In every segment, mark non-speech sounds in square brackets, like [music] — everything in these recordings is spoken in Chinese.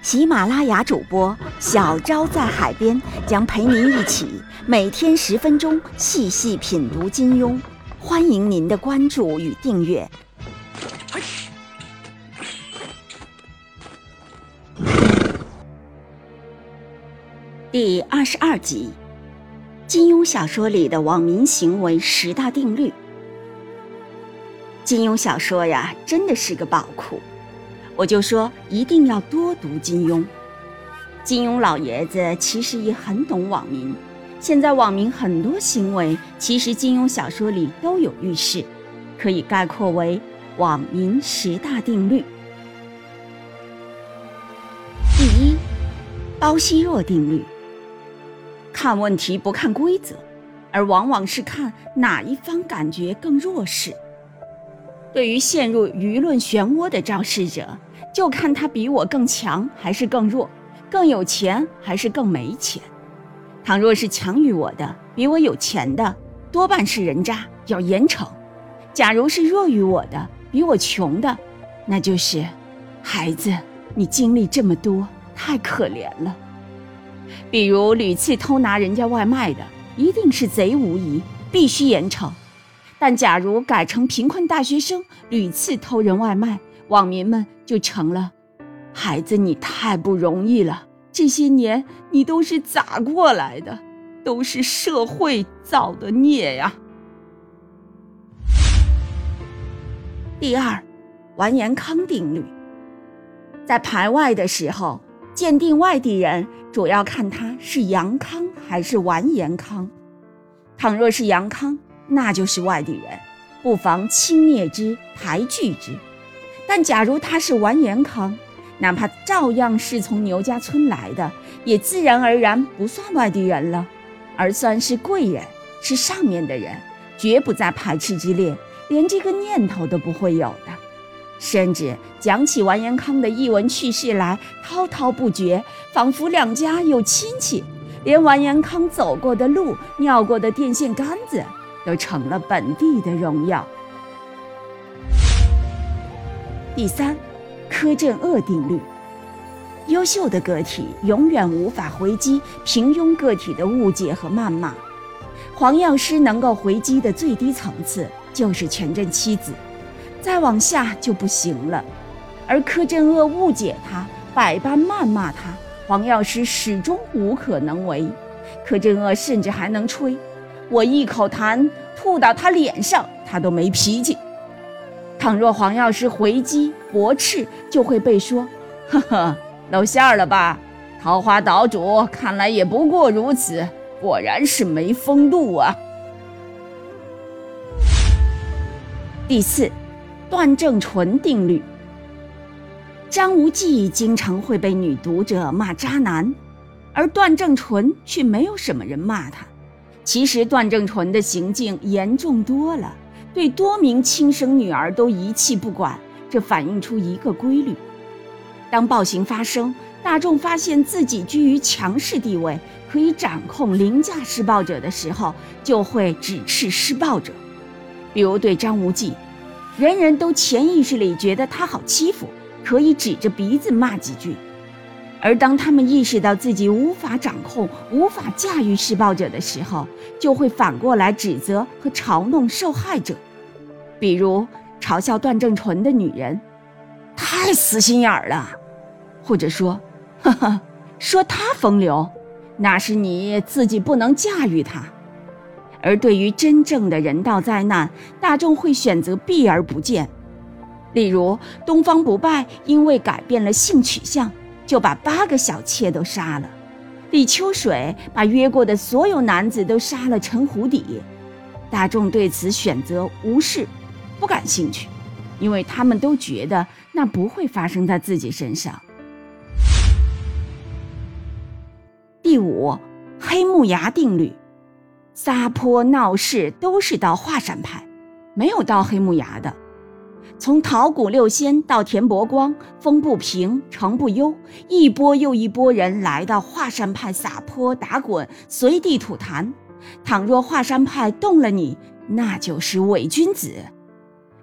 喜马拉雅主播小昭在海边将陪您一起每天十分钟细细品读金庸，欢迎您的关注与订阅。第二十二集，金庸小说里的网民行为十大定律。金庸小说呀，真的是个宝库，我就说一定要多读金庸。金庸老爷子其实也很懂网民，现在网民很多行为，其实金庸小说里都有预示，可以概括为网民十大定律。第一，包惜弱定律。看问题不看规则，而往往是看哪一方感觉更弱势。对于陷入舆论漩涡的肇事者，就看他比我更强还是更弱，更有钱还是更没钱。倘若是强于我的，比我有钱的，多半是人渣，要严惩；假如是弱于我的，比我穷的，那就是孩子，你经历这么多，太可怜了。比如屡次偷拿人家外卖的，一定是贼无疑，必须严惩。但假如改成贫困大学生屡次偷人外卖，网民们就成了：孩子，你太不容易了，这些年你都是咋过来的？都是社会造的孽呀。第二，完颜康定律，在排外的时候。鉴定外地人，主要看他是杨康还是完颜康。倘若是杨康，那就是外地人，不妨轻蔑之，排拒之。但假如他是完颜康，哪怕照样是从牛家村来的，也自然而然不算外地人了，而算是贵人，是上面的人，绝不在排斥之列，连这个念头都不会有的。甚至讲起完颜康的一文趣事来，滔滔不绝，仿佛两家有亲戚，连完颜康走过的路、尿过的电线杆子，都成了本地的荣耀。第三，柯镇恶定律：优秀的个体永远无法回击平庸个体的误解和谩骂。黄药师能够回击的最低层次，就是全镇妻子。再往下就不行了，而柯镇恶误解他，百般谩骂他，黄药师始终无可能为。柯镇恶甚至还能吹，我一口痰吐到他脸上，他都没脾气。倘若黄药师回击驳斥，就会被说：“呵呵，露馅了吧？桃花岛主看来也不过如此，果然是没风度啊。”第四。段正淳定律。张无忌经常会被女读者骂渣男，而段正淳却没有什么人骂他。其实段正淳的行径严重多了，对多名亲生女儿都遗弃不管。这反映出一个规律：当暴行发生，大众发现自己居于强势地位，可以掌控凌驾施暴者的时候，就会指斥施暴者。比如对张无忌。人人都潜意识里觉得他好欺负，可以指着鼻子骂几句；而当他们意识到自己无法掌控、无法驾驭施暴者的时候，就会反过来指责和嘲弄受害者。比如嘲笑段正淳的女人太死心眼儿了，或者说：“呵呵，说他风流，那是你自己不能驾驭他。”而对于真正的人道灾难，大众会选择避而不见。例如，东方不败因为改变了性取向，就把八个小妾都杀了；李秋水把约过的所有男子都杀了成湖底。大众对此选择无视，不感兴趣，因为他们都觉得那不会发生在自己身上。第五，黑木崖定律。撒泼闹事都是到华山派，没有到黑木崖的。从桃谷六仙到田伯光、风不平、城不忧，一波又一波人来到华山派撒泼打滚，随地吐痰。倘若华山派动了你，那就是伪君子；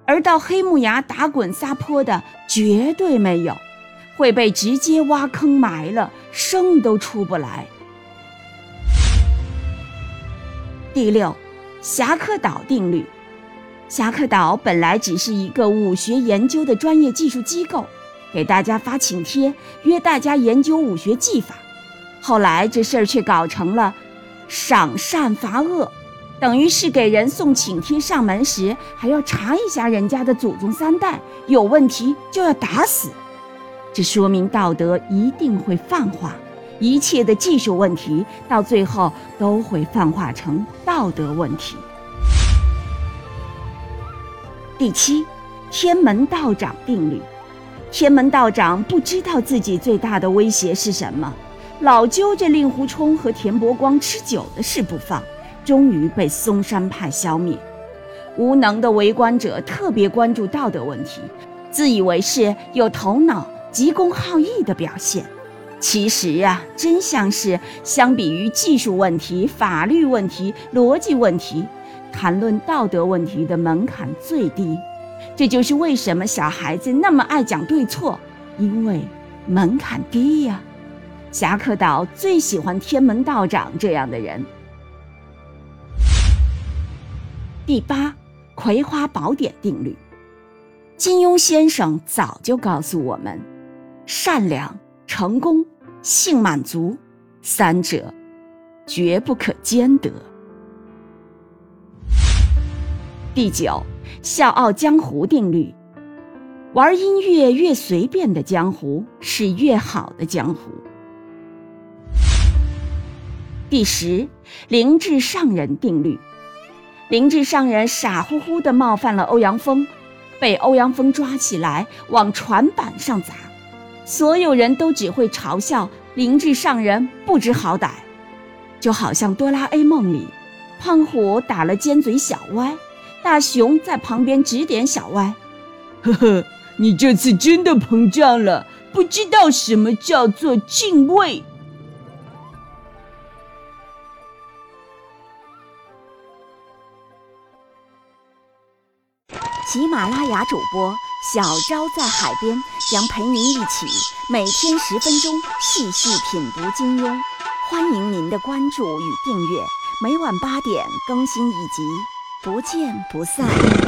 而到黑木崖打滚撒泼的绝对没有，会被直接挖坑埋了，生都出不来。第六，侠客岛定律。侠客岛本来只是一个武学研究的专业技术机构，给大家发请帖，约大家研究武学技法。后来这事儿却搞成了赏善罚恶，等于是给人送请帖上门时，还要查一下人家的祖宗三代，有问题就要打死。这说明道德一定会泛化。一切的技术问题，到最后都会泛化成道德问题。第七，天门道长定律。天门道长不知道自己最大的威胁是什么，老揪着令狐冲和田伯光吃酒的事不放，终于被嵩山派消灭。无能的围观者特别关注道德问题，自以为是有头脑、急公好义的表现。其实啊，真相是，相比于技术问题、法律问题、逻辑问题，谈论道德问题的门槛最低。这就是为什么小孩子那么爱讲对错，因为门槛低呀。侠客岛最喜欢天门道长这样的人。第八，葵花宝典定律。金庸先生早就告诉我们，善良、成功。性满足，三者绝不可兼得。第九，笑傲江湖定律：玩音乐越随便的江湖是越好的江湖。第十，灵智上人定律：灵智上人傻乎乎的冒犯了欧阳锋，被欧阳锋抓起来往船板上砸。所有人都只会嘲笑灵智上人不知好歹，就好像哆啦 A 梦里，胖虎打了尖嘴小歪，大熊在旁边指点小歪：“ [laughs] 呵呵，你这次真的膨胀了，不知道什么叫做敬畏。”喜马拉雅主播小昭在海边将陪您一起每天十分钟细细品读金庸，欢迎您的关注与订阅，每晚八点更新一集，不见不散。